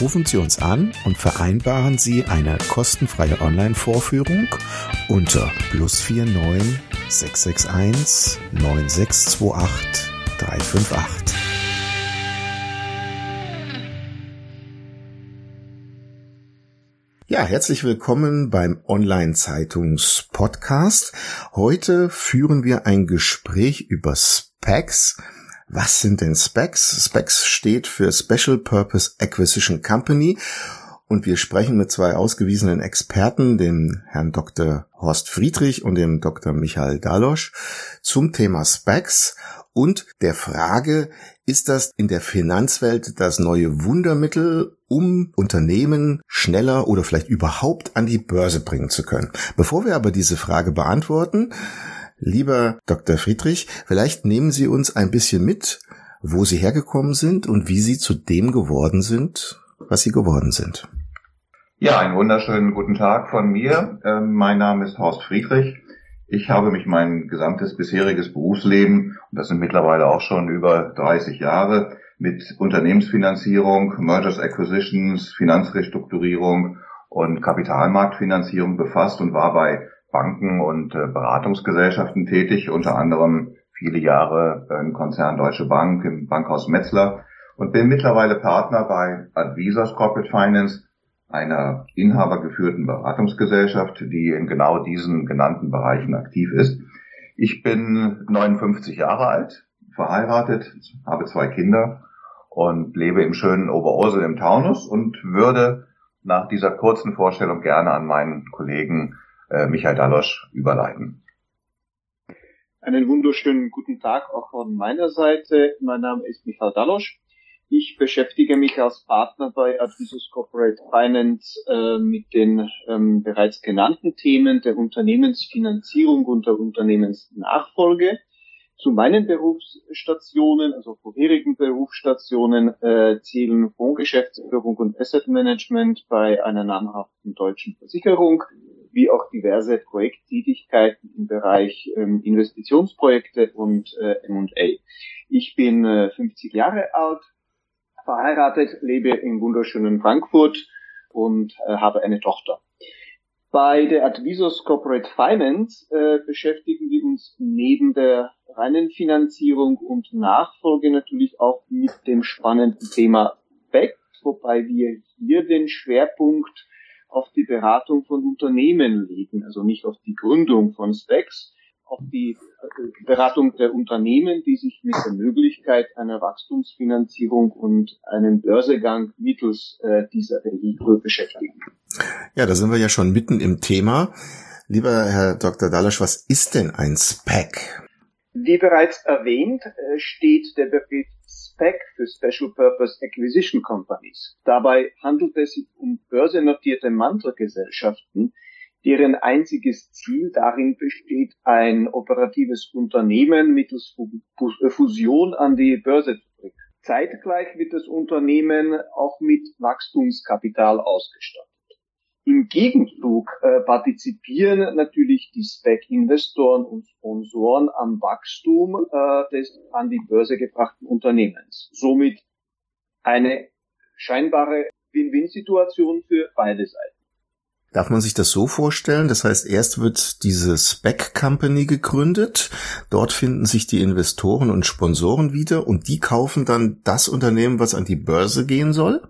Rufen Sie uns an und vereinbaren Sie eine kostenfreie Online-Vorführung unter plus 49 661 9628 358. Ja, herzlich willkommen beim Online-Zeitungs-Podcast. Heute führen wir ein Gespräch über Specs. Was sind denn Specs? Specs steht für Special Purpose Acquisition Company und wir sprechen mit zwei ausgewiesenen Experten, dem Herrn Dr. Horst Friedrich und dem Dr. Michael Dalosch, zum Thema Specs und der Frage, ist das in der Finanzwelt das neue Wundermittel, um Unternehmen schneller oder vielleicht überhaupt an die Börse bringen zu können? Bevor wir aber diese Frage beantworten, lieber Dr. Friedrich, vielleicht nehmen Sie uns ein bisschen mit, wo Sie hergekommen sind und wie Sie zu dem geworden sind, was Sie geworden sind. Ja, einen wunderschönen guten Tag von mir. Ähm, mein Name ist Horst Friedrich. Ich habe mich mein gesamtes bisheriges Berufsleben, und das sind mittlerweile auch schon über 30 Jahre, mit Unternehmensfinanzierung, Mergers Acquisitions, Finanzrestrukturierung und Kapitalmarktfinanzierung befasst und war bei Banken und äh, Beratungsgesellschaften tätig, unter anderem viele Jahre im Konzern Deutsche Bank, im Bankhaus Metzler und bin mittlerweile Partner bei Advisors Corporate Finance, einer inhabergeführten Beratungsgesellschaft, die in genau diesen genannten Bereichen aktiv ist. Ich bin 59 Jahre alt, verheiratet, habe zwei Kinder und lebe im schönen Oberursel im Taunus und würde nach dieser kurzen Vorstellung gerne an meinen Kollegen äh, Michael Dalosch überleiten. Einen wunderschönen guten Tag auch von meiner Seite. Mein Name ist Michael Dalosch. Ich beschäftige mich als Partner bei Advisus Corporate Finance äh, mit den ähm, bereits genannten Themen der Unternehmensfinanzierung und der Unternehmensnachfolge. Zu meinen Berufsstationen, also vorherigen Berufsstationen, äh, zählen Fondsgeschäftsführung und Asset Management bei einer namhaften deutschen Versicherung, wie auch diverse Projekttätigkeiten im Bereich ähm, Investitionsprojekte und äh, M&A. Ich bin äh, 50 Jahre alt, verheiratet, lebe im wunderschönen Frankfurt und äh, habe eine Tochter. Bei der Advisos Corporate Finance äh, beschäftigen wir uns neben der reinen Finanzierung und Nachfolge natürlich auch mit dem spannenden Thema BEC, wobei wir hier den Schwerpunkt auf die Beratung von Unternehmen legen, also nicht auf die Gründung von Specs, auf die äh, Beratung der Unternehmen, die sich mit der Möglichkeit einer Wachstumsfinanzierung und einem Börsegang mittels äh, dieser Vehikel beschäftigen. Ja, da sind wir ja schon mitten im Thema. Lieber Herr Dr. Dalasch, was ist denn ein SPAC? Wie bereits erwähnt, äh, steht der Begriff SPAC für Special Purpose Acquisition Companies. Dabei handelt es sich um börsennotierte Mantelgesellschaften, deren einziges Ziel darin besteht, ein operatives Unternehmen mittels Fusion an die Börse zu bringen. Zeitgleich wird das Unternehmen auch mit Wachstumskapital ausgestattet. Im Gegenzug äh, partizipieren natürlich die SPEC-Investoren und Sponsoren am Wachstum äh, des an die Börse gebrachten Unternehmens. Somit eine scheinbare Win-Win-Situation für beide Seiten. Darf man sich das so vorstellen? Das heißt, erst wird diese Spec Company gegründet, dort finden sich die Investoren und Sponsoren wieder und die kaufen dann das Unternehmen, was an die Börse gehen soll?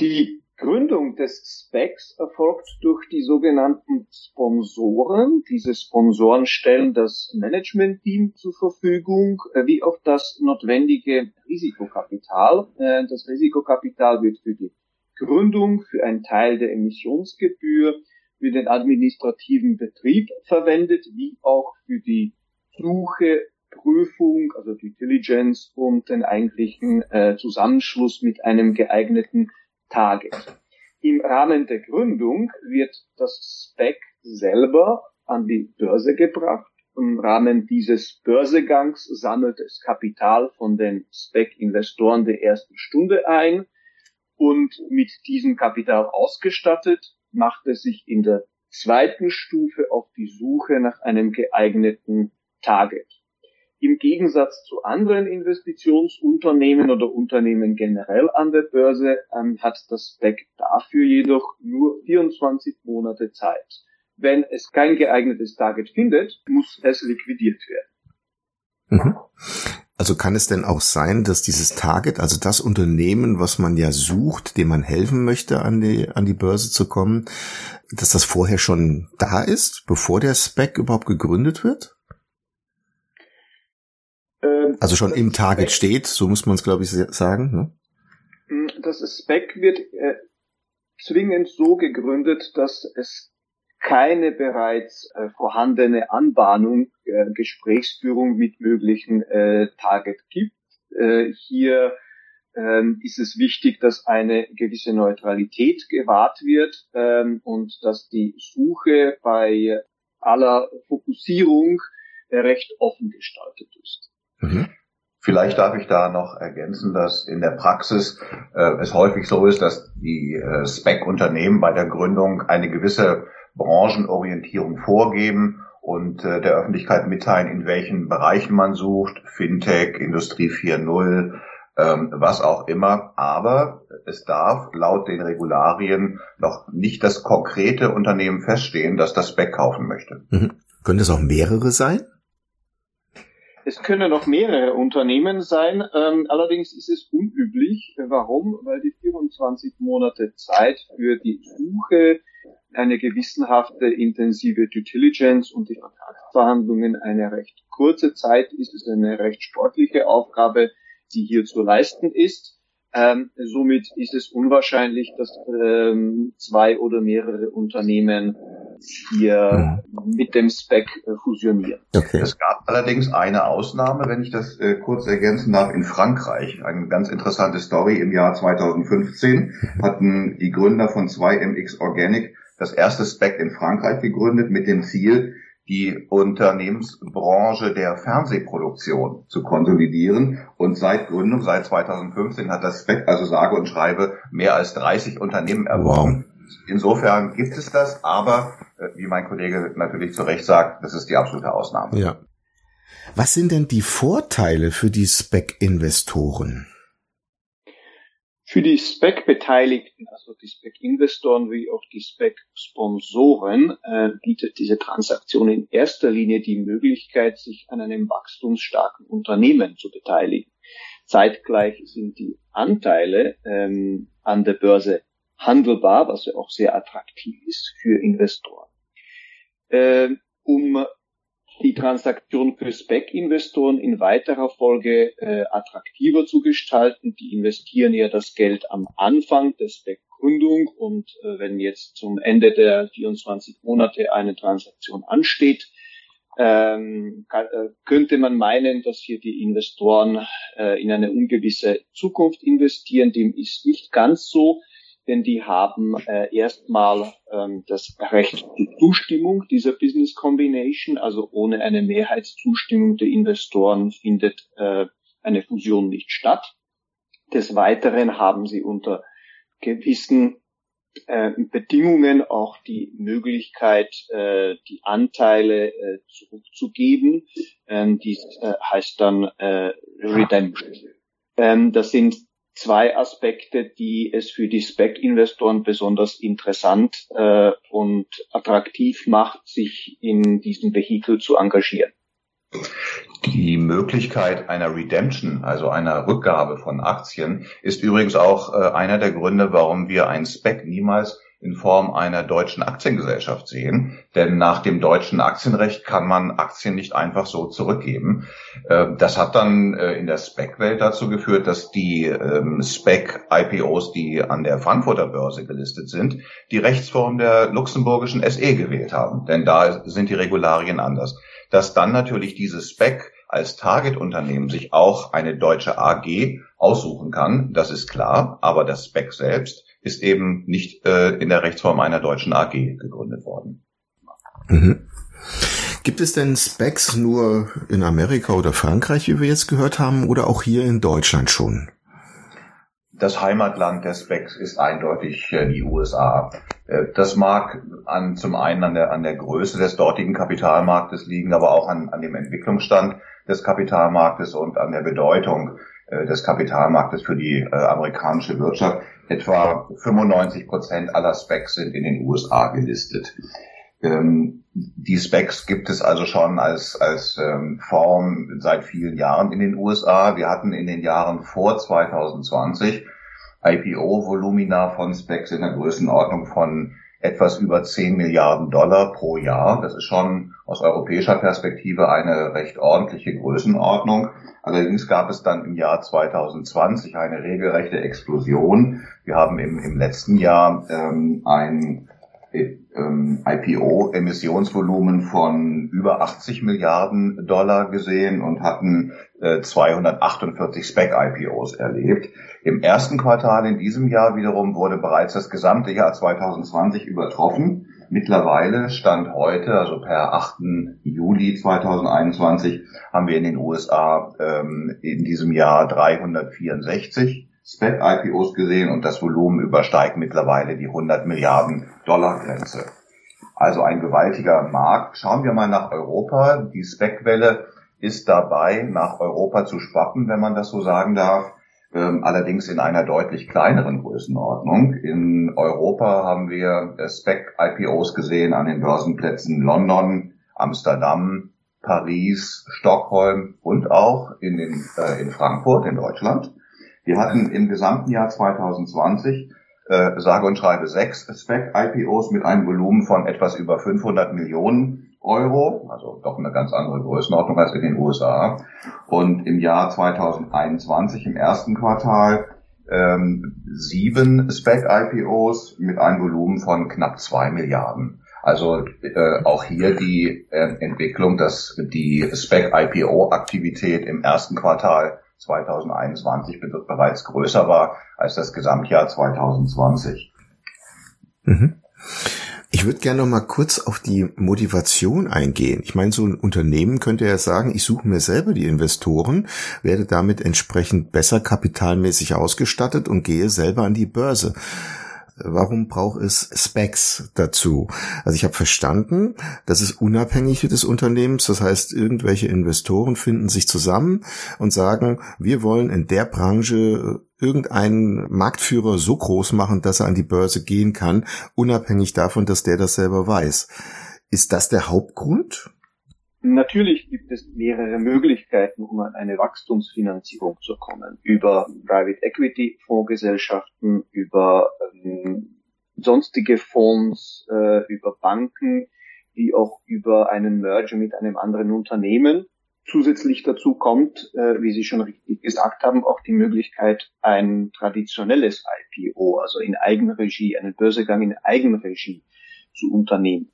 Die Gründung des Specs erfolgt durch die sogenannten Sponsoren. Diese Sponsoren stellen das Management-Team zur Verfügung, äh, wie auch das notwendige Risikokapital. Äh, das Risikokapital wird für die Gründung, für einen Teil der Emissionsgebühr, für den administrativen Betrieb verwendet, wie auch für die Suche, Prüfung, also die Diligence und den eigentlichen äh, Zusammenschluss mit einem geeigneten Target. Im Rahmen der Gründung wird das Spec selber an die Börse gebracht. Im Rahmen dieses Börsegangs sammelt es Kapital von den Spec-Investoren der ersten Stunde ein und mit diesem Kapital ausgestattet macht es sich in der zweiten Stufe auf die Suche nach einem geeigneten Target. Im Gegensatz zu anderen Investitionsunternehmen oder Unternehmen generell an der Börse ähm, hat das SPEC dafür jedoch nur 24 Monate Zeit. Wenn es kein geeignetes Target findet, muss es liquidiert werden. Mhm. Also kann es denn auch sein, dass dieses Target, also das Unternehmen, was man ja sucht, dem man helfen möchte, an die, an die Börse zu kommen, dass das vorher schon da ist, bevor der SPEC überhaupt gegründet wird? Ähm, also schon im Target Spec steht, so muss man es, glaube ich, sagen. Ne? Mm, das Spec wird äh, zwingend so gegründet, dass es keine bereits äh, vorhandene Anbahnung, äh, Gesprächsführung mit möglichen äh, Target gibt. Äh, hier ähm, ist es wichtig, dass eine gewisse Neutralität gewahrt wird ähm, und dass die Suche bei aller Fokussierung äh, recht offen gestaltet ist. Mhm. Vielleicht darf ich da noch ergänzen, dass in der Praxis äh, es häufig so ist, dass die äh, Spec-Unternehmen bei der Gründung eine gewisse Branchenorientierung vorgeben und äh, der Öffentlichkeit mitteilen, in welchen Bereichen man sucht, Fintech, Industrie 4.0, ähm, was auch immer. Aber es darf laut den Regularien noch nicht das konkrete Unternehmen feststehen, das das Spec kaufen möchte. Mhm. Können es auch mehrere sein? Es können noch mehrere Unternehmen sein. Ähm, allerdings ist es unüblich. Warum? Weil die 24 Monate Zeit für die Suche, eine gewissenhafte, intensive Due Diligence und die Vertragsverhandlungen eine recht kurze Zeit ist. Es ist eine recht sportliche Aufgabe, die hier zu leisten ist. Ähm, somit ist es unwahrscheinlich, dass ähm, zwei oder mehrere Unternehmen hier mhm. mit dem Spec äh, fusionieren. Okay. Es gab allerdings eine Ausnahme, wenn ich das äh, kurz ergänzen darf, in Frankreich. Eine ganz interessante Story. Im Jahr 2015 hatten die Gründer von 2MX Organic das erste Spec in Frankreich gegründet mit dem Ziel, die Unternehmensbranche der Fernsehproduktion zu konsolidieren. Und seit Gründung, seit 2015, hat das SPEC, also sage und schreibe, mehr als 30 Unternehmen erworben. Wow. Insofern gibt es das, aber äh, wie mein Kollege natürlich zu Recht sagt, das ist die absolute Ausnahme. Ja. Was sind denn die Vorteile für die SPEC-Investoren? Für die SPEC-Beteiligten, also die SPEC-Investoren wie auch die SPEC-Sponsoren, äh, bietet diese Transaktion in erster Linie die Möglichkeit, sich an einem wachstumsstarken Unternehmen zu beteiligen. Zeitgleich sind die Anteile ähm, an der Börse handelbar, was ja auch sehr attraktiv ist für Investoren. Äh, um die Transaktion für Spec-Investoren in weiterer Folge äh, attraktiver zu gestalten. Die investieren ja das Geld am Anfang der Spec-Gründung und äh, wenn jetzt zum Ende der 24 Monate eine Transaktion ansteht, ähm, kann, äh, könnte man meinen, dass hier die Investoren äh, in eine ungewisse Zukunft investieren. Dem ist nicht ganz so denn die haben äh, erstmal ähm, das Recht die Zustimmung dieser Business Combination, also ohne eine Mehrheitszustimmung der Investoren findet äh, eine Fusion nicht statt. Des Weiteren haben sie unter gewissen äh, Bedingungen auch die Möglichkeit, äh, die Anteile äh, zurückzugeben. Ähm, dies äh, heißt dann äh, Redemption. Ähm, das sind zwei Aspekte, die es für die Spec-Investoren besonders interessant äh, und attraktiv macht, sich in diesem Vehikel zu engagieren. Die Möglichkeit einer Redemption, also einer Rückgabe von Aktien, ist übrigens auch äh, einer der Gründe, warum wir ein Spec niemals in Form einer deutschen Aktiengesellschaft sehen. Denn nach dem deutschen Aktienrecht kann man Aktien nicht einfach so zurückgeben. Ähm, das hat dann äh, in der SPEC-Welt dazu geführt, dass die ähm, SPEC-IPOs, die an der Frankfurter Börse gelistet sind, die Rechtsform der luxemburgischen SE gewählt haben. Denn da sind die Regularien anders. Dass dann natürlich dieses SPEC als Target-Unternehmen sich auch eine deutsche AG aussuchen kann, das ist klar, aber das SPEC selbst ist eben nicht äh, in der Rechtsform einer deutschen AG gegründet worden. Mhm. Gibt es denn Specs nur in Amerika oder Frankreich, wie wir jetzt gehört haben, oder auch hier in Deutschland schon? Das Heimatland der Specs ist eindeutig äh, die USA. Äh, das mag an, zum einen an der, an der Größe des dortigen Kapitalmarktes liegen, aber auch an, an dem Entwicklungsstand des Kapitalmarktes und an der Bedeutung äh, des Kapitalmarktes für die äh, amerikanische Wirtschaft. Etwa 95 Prozent aller Specs sind in den USA gelistet. Ähm, die Specs gibt es also schon als, als ähm, Form seit vielen Jahren in den USA. Wir hatten in den Jahren vor 2020 IPO-Volumina von Specs in der Größenordnung von etwas über 10 Milliarden Dollar pro Jahr. Das ist schon aus europäischer Perspektive eine recht ordentliche Größenordnung. Allerdings gab es dann im Jahr 2020 eine regelrechte Explosion. Wir haben im, im letzten Jahr ähm, ein ähm, IPO-Emissionsvolumen von über 80 Milliarden Dollar gesehen und hatten äh, 248 Spec-IPOs erlebt. Im ersten Quartal in diesem Jahr wiederum wurde bereits das gesamte Jahr 2020 übertroffen. Mittlerweile stand heute, also per 8. Juli 2021, haben wir in den USA ähm, in diesem Jahr 364 SPAC-IPOs gesehen und das Volumen übersteigt mittlerweile die 100 Milliarden Dollar Grenze. Also ein gewaltiger Markt. Schauen wir mal nach Europa. Die SPAC-Welle ist dabei, nach Europa zu schwappen, wenn man das so sagen darf ähm, allerdings in einer deutlich kleineren Größenordnung. In Europa haben wir äh, Spec-IPOs gesehen an den Börsenplätzen London, Amsterdam, Paris, Stockholm und auch in, den, äh, in Frankfurt in Deutschland. Wir hatten im gesamten Jahr 2020 äh, sage und schreibe sechs Spec-IPOs mit einem Volumen von etwas über 500 Millionen Euro, also doch eine ganz andere Größenordnung als in den USA. Und im Jahr 2021, im ersten Quartal, ähm, sieben Spec-IPOs mit einem Volumen von knapp zwei Milliarden. Also äh, auch hier die äh, Entwicklung, dass die Spec-IPO-Aktivität im ersten Quartal 2021 bereits größer war als das Gesamtjahr 2020. Mhm. Ich würde gerne noch mal kurz auf die Motivation eingehen. Ich meine, so ein Unternehmen könnte ja sagen, ich suche mir selber die Investoren, werde damit entsprechend besser kapitalmäßig ausgestattet und gehe selber an die Börse. Warum braucht es Specs dazu? Also ich habe verstanden, das ist unabhängig des Unternehmens. Das heißt, irgendwelche Investoren finden sich zusammen und sagen, wir wollen in der Branche irgendeinen Marktführer so groß machen, dass er an die Börse gehen kann, unabhängig davon, dass der das selber weiß. Ist das der Hauptgrund? Natürlich gibt es mehrere Möglichkeiten, um an eine Wachstumsfinanzierung zu kommen. Über Private Equity Fondsgesellschaften, über ähm, sonstige Fonds, äh, über Banken, wie auch über einen Merger mit einem anderen Unternehmen. Zusätzlich dazu kommt, äh, wie Sie schon richtig gesagt haben, auch die Möglichkeit, ein traditionelles IPO, also in Eigenregie, einen Börsegang in Eigenregie zu unternehmen.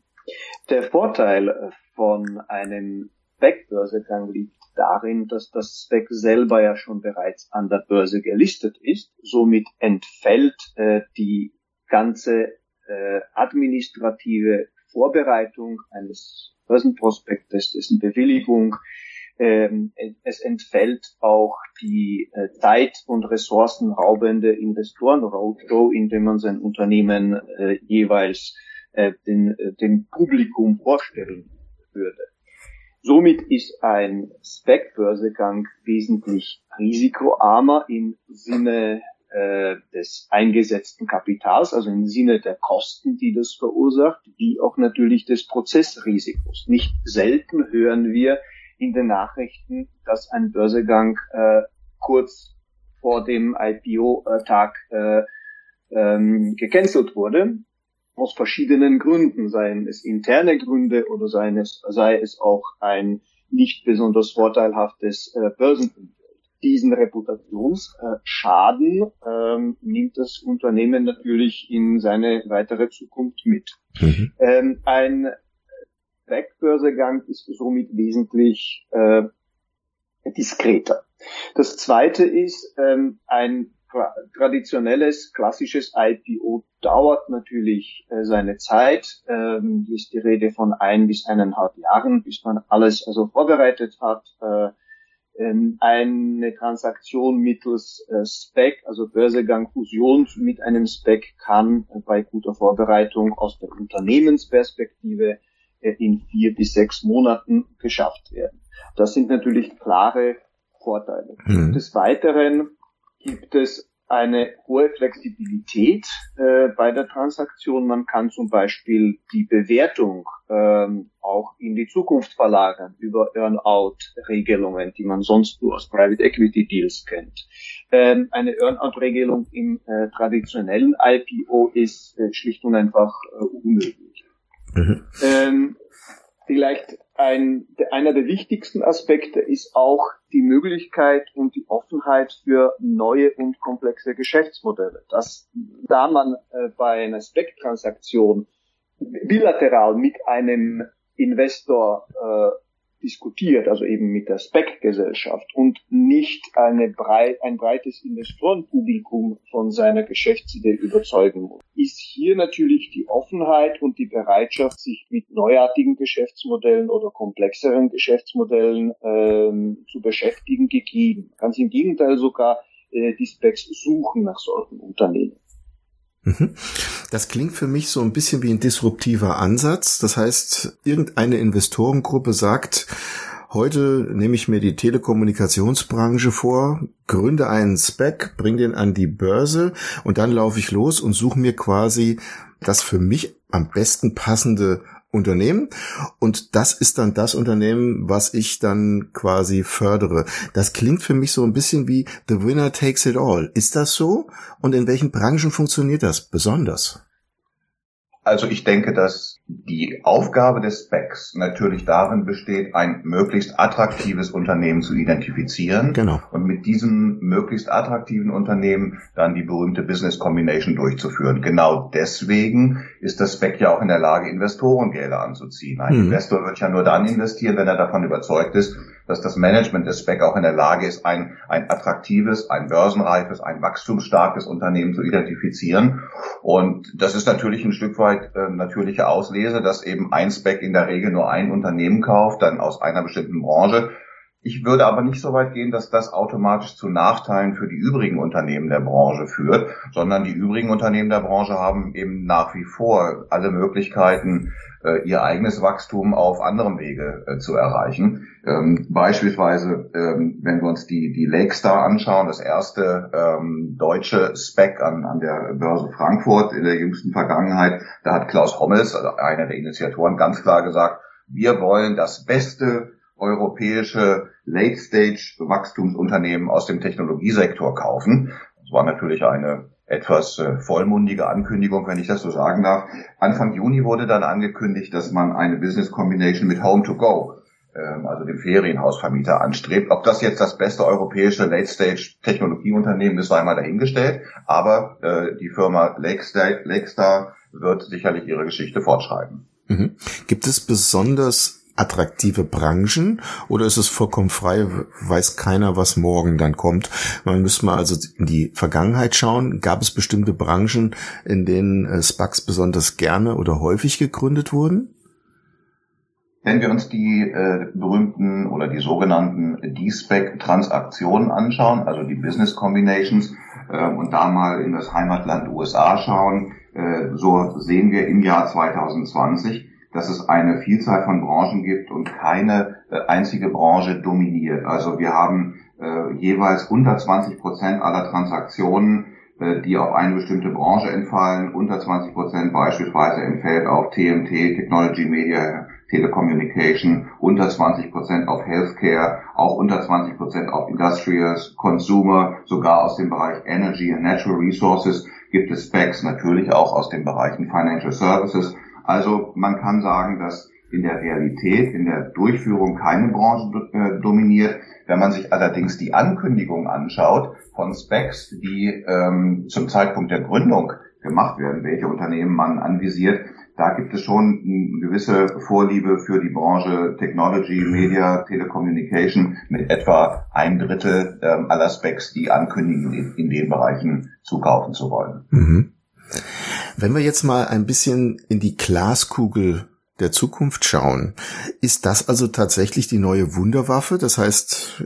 Der Vorteil von einem Spec-Börsegang liegt darin, dass das Spec selber ja schon bereits an der Börse gelistet ist. Somit entfällt äh, die ganze äh, administrative Vorbereitung eines Börsenprospektes, dessen Bewilligung. Ähm, es entfällt auch die äh, Zeit- und ressourcenraubende Investoren-Roadshow, indem man sein Unternehmen äh, jeweils äh, den, äh, dem Publikum vorstellen würde. Somit ist ein Spec-Börsegang wesentlich risikoarmer im Sinne äh, des eingesetzten Kapitals, also im Sinne der Kosten, die das verursacht, wie auch natürlich des Prozessrisikos. Nicht selten hören wir in den Nachrichten, dass ein Börsegang äh, kurz vor dem IPO-Tag äh, ähm, gecancelt wurde aus verschiedenen Gründen, seien es interne Gründe oder seien es, sei es auch ein nicht besonders vorteilhaftes äh, Börsenumfeld. Diesen Reputationsschaden ähm, nimmt das Unternehmen natürlich in seine weitere Zukunft mit. Mhm. Ähm, ein Wegbörsegang ist somit wesentlich äh, diskreter. Das zweite ist, ähm, ein traditionelles, klassisches IPO dauert natürlich äh, seine Zeit. Ähm, hier ist die Rede von ein bis eineinhalb Jahren, bis man alles also vorbereitet hat. Äh, ähm, eine Transaktion mittels äh, SPEC, also Börsegang Fusion mit einem SPEC kann äh, bei guter Vorbereitung aus der Unternehmensperspektive äh, in vier bis sechs Monaten geschafft werden. Das sind natürlich klare Vorteile. Mhm. Des Weiteren gibt es eine hohe Flexibilität äh, bei der Transaktion. Man kann zum Beispiel die Bewertung ähm, auch in die Zukunft verlagern über Earn-out-Regelungen, die man sonst nur aus Private Equity Deals kennt. Ähm, eine Earn-out-Regelung im äh, traditionellen IPO ist äh, schlicht und einfach äh, unmöglich. Mhm. Ähm, vielleicht ein, einer der wichtigsten Aspekte ist auch die Möglichkeit und die Offenheit für neue und komplexe Geschäftsmodelle. Dass da man äh, bei einer Spec-Transaktion bilateral mit einem Investor äh, diskutiert, also eben mit der Spec-Gesellschaft und nicht eine brei ein breites Investorenpublikum von seiner Geschäftsidee überzeugen muss, ist hier natürlich die Offenheit und die Bereitschaft, sich mit neuartigen Geschäftsmodellen oder komplexeren Geschäftsmodellen ähm, zu beschäftigen, gegeben. Ganz im Gegenteil sogar äh, die Specs suchen nach solchen Unternehmen. Mhm. Das klingt für mich so ein bisschen wie ein disruptiver Ansatz. Das heißt, irgendeine Investorengruppe sagt, heute nehme ich mir die Telekommunikationsbranche vor, gründe einen Spec, bring den an die Börse und dann laufe ich los und suche mir quasi das für mich am besten passende Unternehmen und das ist dann das Unternehmen, was ich dann quasi fördere. Das klingt für mich so ein bisschen wie The Winner Takes It All. Ist das so? Und in welchen Branchen funktioniert das besonders? Also ich denke, dass die Aufgabe des Specs natürlich darin besteht, ein möglichst attraktives Unternehmen zu identifizieren genau. und mit diesem möglichst attraktiven Unternehmen dann die berühmte Business Combination durchzuführen. Genau deswegen ist das Spec ja auch in der Lage, Investorengelder anzuziehen. Ein mhm. Investor wird ja nur dann investieren, wenn er davon überzeugt ist, dass das Management des SPEC auch in der Lage ist, ein, ein attraktives, ein börsenreifes, ein wachstumsstarkes Unternehmen zu identifizieren. Und das ist natürlich ein Stück weit äh, natürliche Auslese, dass eben ein SPEC in der Regel nur ein Unternehmen kauft, dann aus einer bestimmten Branche. Ich würde aber nicht so weit gehen, dass das automatisch zu Nachteilen für die übrigen Unternehmen der Branche führt, sondern die übrigen Unternehmen der Branche haben eben nach wie vor alle Möglichkeiten, äh, ihr eigenes Wachstum auf anderem Wege äh, zu erreichen. Ähm, beispielsweise, ähm, wenn wir uns die, die Lakestar anschauen, das erste ähm, deutsche Spec an, an der Börse Frankfurt in der jüngsten Vergangenheit, da hat Klaus Hommels, also einer der Initiatoren, ganz klar gesagt, wir wollen das beste europäische Late-Stage-Wachstumsunternehmen aus dem Technologiesektor kaufen. Das war natürlich eine etwas äh, vollmundige Ankündigung, wenn ich das so sagen darf. Anfang Juni wurde dann angekündigt, dass man eine Business Combination mit Home to Go, ähm, also dem Ferienhausvermieter, anstrebt. Ob das jetzt das beste europäische Late-Stage-Technologieunternehmen ist, sei mal dahingestellt. Aber äh, die Firma Lakestar, Lakestar wird sicherlich ihre Geschichte fortschreiben. Mhm. Gibt es besonders attraktive Branchen oder ist es vollkommen frei, weiß keiner, was morgen dann kommt? Man müsste mal also in die Vergangenheit schauen. Gab es bestimmte Branchen, in denen äh, SPACs besonders gerne oder häufig gegründet wurden? Wenn wir uns die äh, berühmten oder die sogenannten D-Spec-Transaktionen anschauen, also die Business Combinations, äh, und da mal in das Heimatland USA schauen, äh, so sehen wir im Jahr 2020, dass es eine Vielzahl von Branchen gibt und keine äh, einzige Branche dominiert. Also wir haben äh, jeweils unter 20 Prozent aller Transaktionen, äh, die auf eine bestimmte Branche entfallen. Unter 20 Prozent beispielsweise entfällt auf TMT, Technology Media Telecommunication, unter 20 Prozent auf Healthcare, auch unter 20 Prozent auf Industrials, Consumer, sogar aus dem Bereich Energy and Natural Resources gibt es Specs, natürlich auch aus den Bereichen Financial Services. Also man kann sagen, dass in der Realität, in der Durchführung keine Branche äh, dominiert. Wenn man sich allerdings die Ankündigung anschaut von Specs, die ähm, zum Zeitpunkt der Gründung gemacht werden, welche Unternehmen man anvisiert, da gibt es schon eine gewisse Vorliebe für die Branche Technology, Media, Telecommunication mit etwa ein Drittel ähm, aller Specs, die ankündigen, in, in den Bereichen zukaufen zu wollen. Mhm. Wenn wir jetzt mal ein bisschen in die Glaskugel der Zukunft schauen. Ist das also tatsächlich die neue Wunderwaffe? Das heißt,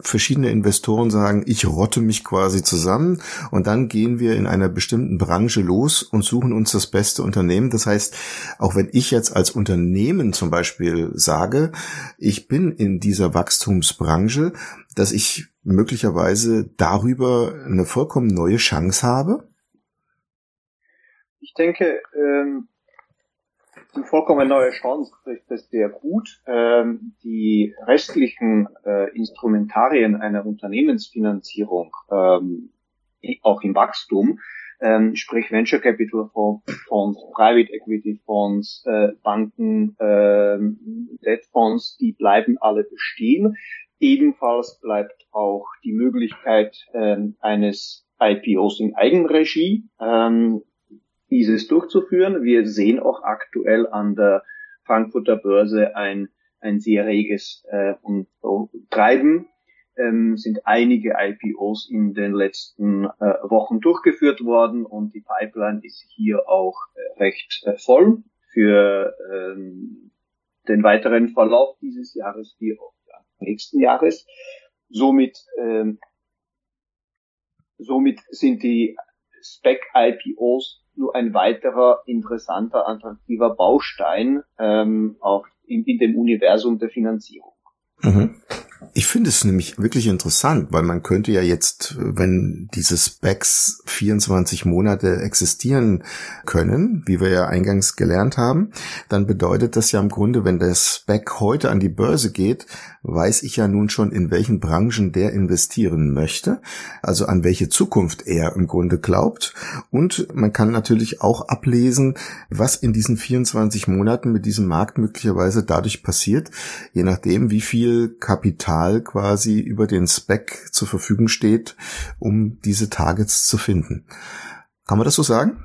verschiedene Investoren sagen, ich rotte mich quasi zusammen und dann gehen wir in einer bestimmten Branche los und suchen uns das beste Unternehmen. Das heißt, auch wenn ich jetzt als Unternehmen zum Beispiel sage, ich bin in dieser Wachstumsbranche, dass ich möglicherweise darüber eine vollkommen neue Chance habe? Ich denke, ähm eine vollkommen neue Chance, trifft das sehr gut. Ähm, die restlichen äh, Instrumentarien einer Unternehmensfinanzierung, ähm, auch im Wachstum, ähm, sprich Venture Capital Fonds, Private Equity Fonds, äh, Banken, äh, Debt Fonds, die bleiben alle bestehen. Ebenfalls bleibt auch die Möglichkeit äh, eines IPOs in Eigenregie. Ähm, dieses durchzuführen. Wir sehen auch aktuell an der Frankfurter Börse ein, ein sehr reges äh, und, Treiben. Ähm, sind einige IPOs in den letzten äh, Wochen durchgeführt worden und die Pipeline ist hier auch äh, recht äh, voll für ähm, den weiteren Verlauf dieses Jahres wie auch ja, nächsten Jahres. Somit ähm, somit sind die Spec-IPOs nur ein weiterer interessanter, attraktiver Baustein ähm, auch in, in dem Universum der Finanzierung. Mhm. Ich finde es nämlich wirklich interessant, weil man könnte ja jetzt, wenn diese Specs 24 Monate existieren können, wie wir ja eingangs gelernt haben, dann bedeutet das ja im Grunde, wenn der Spec heute an die Börse geht, weiß ich ja nun schon, in welchen Branchen der investieren möchte, also an welche Zukunft er im Grunde glaubt. Und man kann natürlich auch ablesen, was in diesen 24 Monaten mit diesem Markt möglicherweise dadurch passiert, je nachdem, wie viel Kapital quasi über den Spec zur Verfügung steht, um diese Targets zu finden. Kann man das so sagen?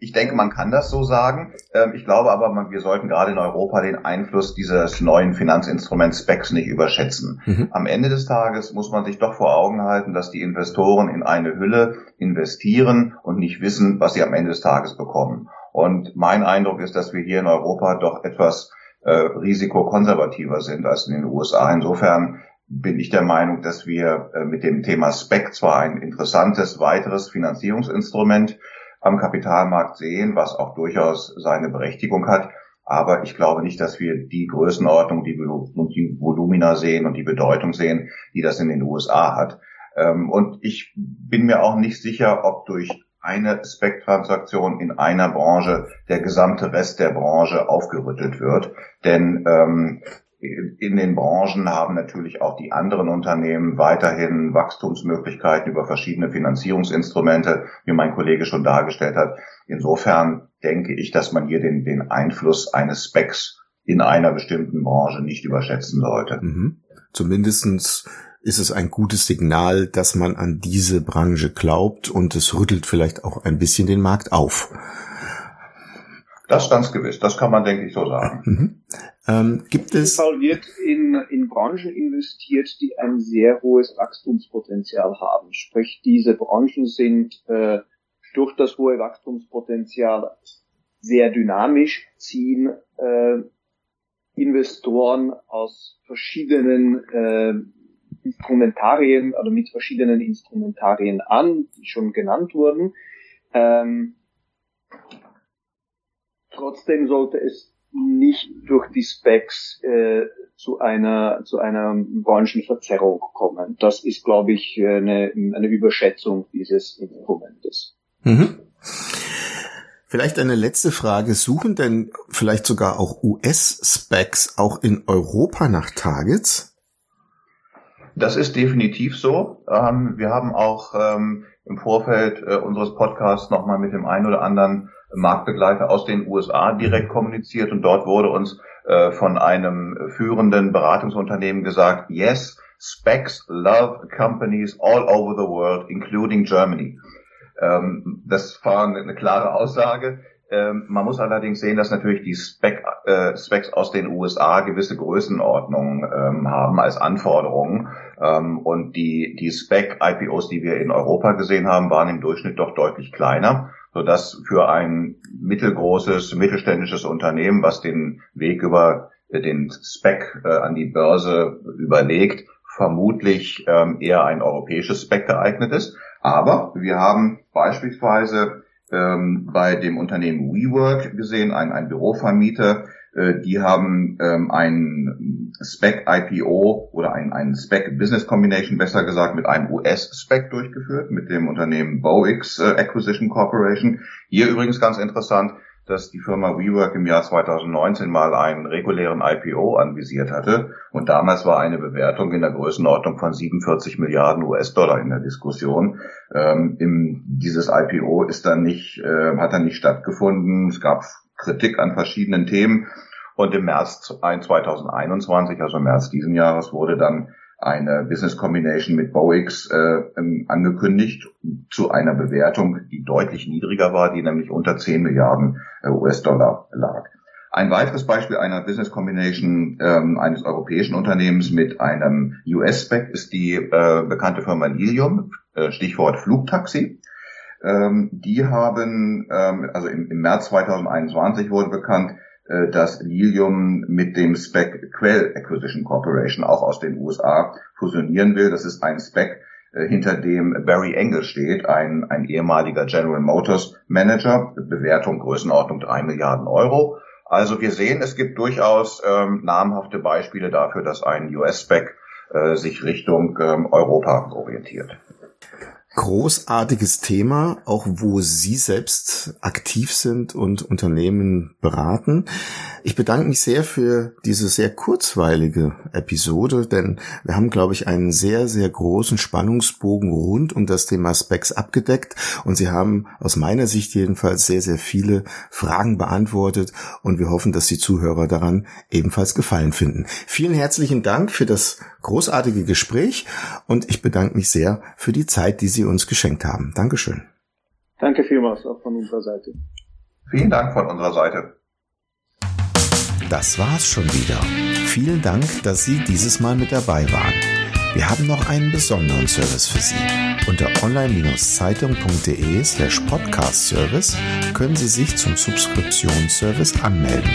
Ich denke, man kann das so sagen. Ähm, ich glaube aber, wir sollten gerade in Europa den Einfluss dieses neuen Finanzinstruments SPECs nicht überschätzen. Mhm. Am Ende des Tages muss man sich doch vor Augen halten, dass die Investoren in eine Hülle investieren und nicht wissen, was sie am Ende des Tages bekommen. Und mein Eindruck ist, dass wir hier in Europa doch etwas äh, risikokonservativer sind als in den USA. Insofern bin ich der Meinung, dass wir äh, mit dem Thema SPEC zwar ein interessantes weiteres Finanzierungsinstrument am Kapitalmarkt sehen, was auch durchaus seine Berechtigung hat. Aber ich glaube nicht, dass wir die Größenordnung die, und die Volumina sehen und die Bedeutung sehen, die das in den USA hat. Ähm, und ich bin mir auch nicht sicher, ob durch eine Spec-Transaktion in einer Branche der gesamte Rest der Branche aufgerüttelt wird. Denn ähm, in den Branchen haben natürlich auch die anderen Unternehmen weiterhin Wachstumsmöglichkeiten über verschiedene Finanzierungsinstrumente, wie mein Kollege schon dargestellt hat. Insofern denke ich, dass man hier den, den Einfluss eines Specs in einer bestimmten Branche nicht überschätzen sollte. Mhm. Zumindestens ist es ein gutes Signal, dass man an diese Branche glaubt und es rüttelt vielleicht auch ein bisschen den Markt auf. Das ganz gewiss, das kann man, denke ich, so sagen. Mhm. Ähm, gibt es Fall wird in, in Branchen investiert, die ein sehr hohes Wachstumspotenzial haben. Sprich, diese Branchen sind äh, durch das hohe Wachstumspotenzial sehr dynamisch, ziehen äh, Investoren aus verschiedenen äh, Instrumentarien oder mit verschiedenen Instrumentarien an, die schon genannt wurden. Ähm, trotzdem sollte es nicht durch die Specs äh, zu einer zu einer Branchenverzerrung kommen. Das ist, glaube ich, eine, eine Überschätzung dieses Instrumentes. Mhm. Vielleicht eine letzte Frage. Suchen denn vielleicht sogar auch US-Specs auch in Europa nach Targets? Das ist definitiv so. Ähm, wir haben auch ähm, im Vorfeld äh, unseres Podcasts nochmal mit dem einen oder anderen Marktbegleiter aus den USA direkt kommuniziert und dort wurde uns äh, von einem führenden Beratungsunternehmen gesagt, yes, specs love companies all over the world, including Germany. Ähm, das war eine klare Aussage. Ähm, man muss allerdings sehen, dass natürlich die Spec, äh, Specs aus den USA gewisse Größenordnungen ähm, haben als Anforderungen. Ähm, und die, die Spec-IPOs, die wir in Europa gesehen haben, waren im Durchschnitt doch deutlich kleiner, sodass für ein mittelgroßes, mittelständisches Unternehmen, was den Weg über den Spec äh, an die Börse überlegt, vermutlich ähm, eher ein europäisches Spec geeignet ist. Aber wir haben beispielsweise ähm, bei dem Unternehmen WeWork gesehen, ein, ein Bürovermieter, äh, die haben ähm, ein Spec IPO oder ein, ein Spec Business Combination, besser gesagt, mit einem US-Spec durchgeführt, mit dem Unternehmen Boix äh, Acquisition Corporation. Hier übrigens ganz interessant, dass die Firma WeWork im Jahr 2019 mal einen regulären IPO anvisiert hatte. Und damals war eine Bewertung in der Größenordnung von 47 Milliarden US-Dollar in der Diskussion. Ähm, im, dieses IPO ist dann nicht, äh, hat dann nicht stattgefunden. Es gab Kritik an verschiedenen Themen. Und im März 2021, also im März diesen Jahres, wurde dann eine Business Combination mit Boex äh, angekündigt zu einer Bewertung, die deutlich niedriger war, die nämlich unter 10 Milliarden äh, US-Dollar lag. Ein weiteres Beispiel einer Business Combination ähm, eines europäischen Unternehmens mit einem US-Spec ist die äh, bekannte Firma Lilium, äh, Stichwort Flugtaxi. Ähm, die haben, ähm, also im, im März 2021 wurde bekannt, äh, dass Lilium mit dem Spec Quell Acquisition Corporation auch aus den USA fusionieren will. Das ist ein Spec, äh, hinter dem Barry Engel steht, ein, ein ehemaliger General Motors Manager, Bewertung Größenordnung drei Milliarden Euro. Also wir sehen, es gibt durchaus ähm, namhafte Beispiele dafür, dass ein US-Spec äh, sich Richtung ähm, Europa orientiert großartiges Thema, auch wo Sie selbst aktiv sind und Unternehmen beraten. Ich bedanke mich sehr für diese sehr kurzweilige Episode, denn wir haben, glaube ich, einen sehr, sehr großen Spannungsbogen rund um das Thema Specs abgedeckt und Sie haben aus meiner Sicht jedenfalls sehr, sehr viele Fragen beantwortet und wir hoffen, dass die Zuhörer daran ebenfalls Gefallen finden. Vielen herzlichen Dank für das großartige Gespräch und ich bedanke mich sehr für die Zeit, die Sie uns geschenkt haben. Dankeschön. Danke vielmals auch von unserer Seite. Vielen Dank von unserer Seite. Das war's schon wieder. Vielen Dank, dass Sie dieses Mal mit dabei waren. Wir haben noch einen besonderen Service für Sie. Unter online-zeitung.de slash podcast service können Sie sich zum Subskriptionsservice anmelden.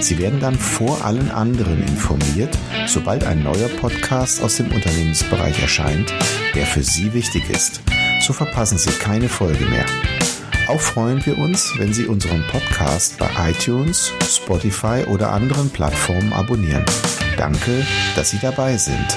Sie werden dann vor allen anderen informiert, sobald ein neuer Podcast aus dem Unternehmensbereich erscheint, der für Sie wichtig ist. So verpassen Sie keine Folge mehr. Auch freuen wir uns, wenn Sie unseren Podcast bei iTunes, Spotify oder anderen Plattformen abonnieren. Danke, dass Sie dabei sind.